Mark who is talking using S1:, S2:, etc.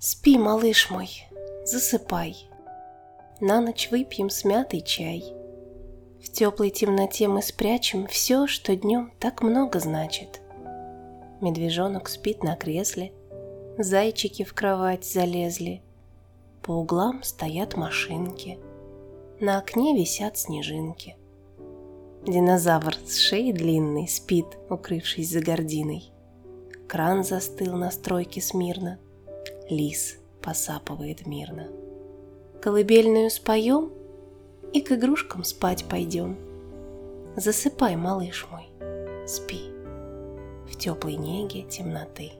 S1: Спи, малыш мой, засыпай. На ночь выпьем смятый чай. В теплой темноте мы спрячем все, что днем так много значит. Медвежонок спит на кресле, зайчики в кровать залезли, по углам стоят машинки, на окне висят снежинки. Динозавр с шеей длинной спит, укрывшись за гординой. Кран застыл на стройке смирно, лис посапывает мирно. Колыбельную споем и к игрушкам спать пойдем. Засыпай, малыш мой, спи в теплой неге темноты.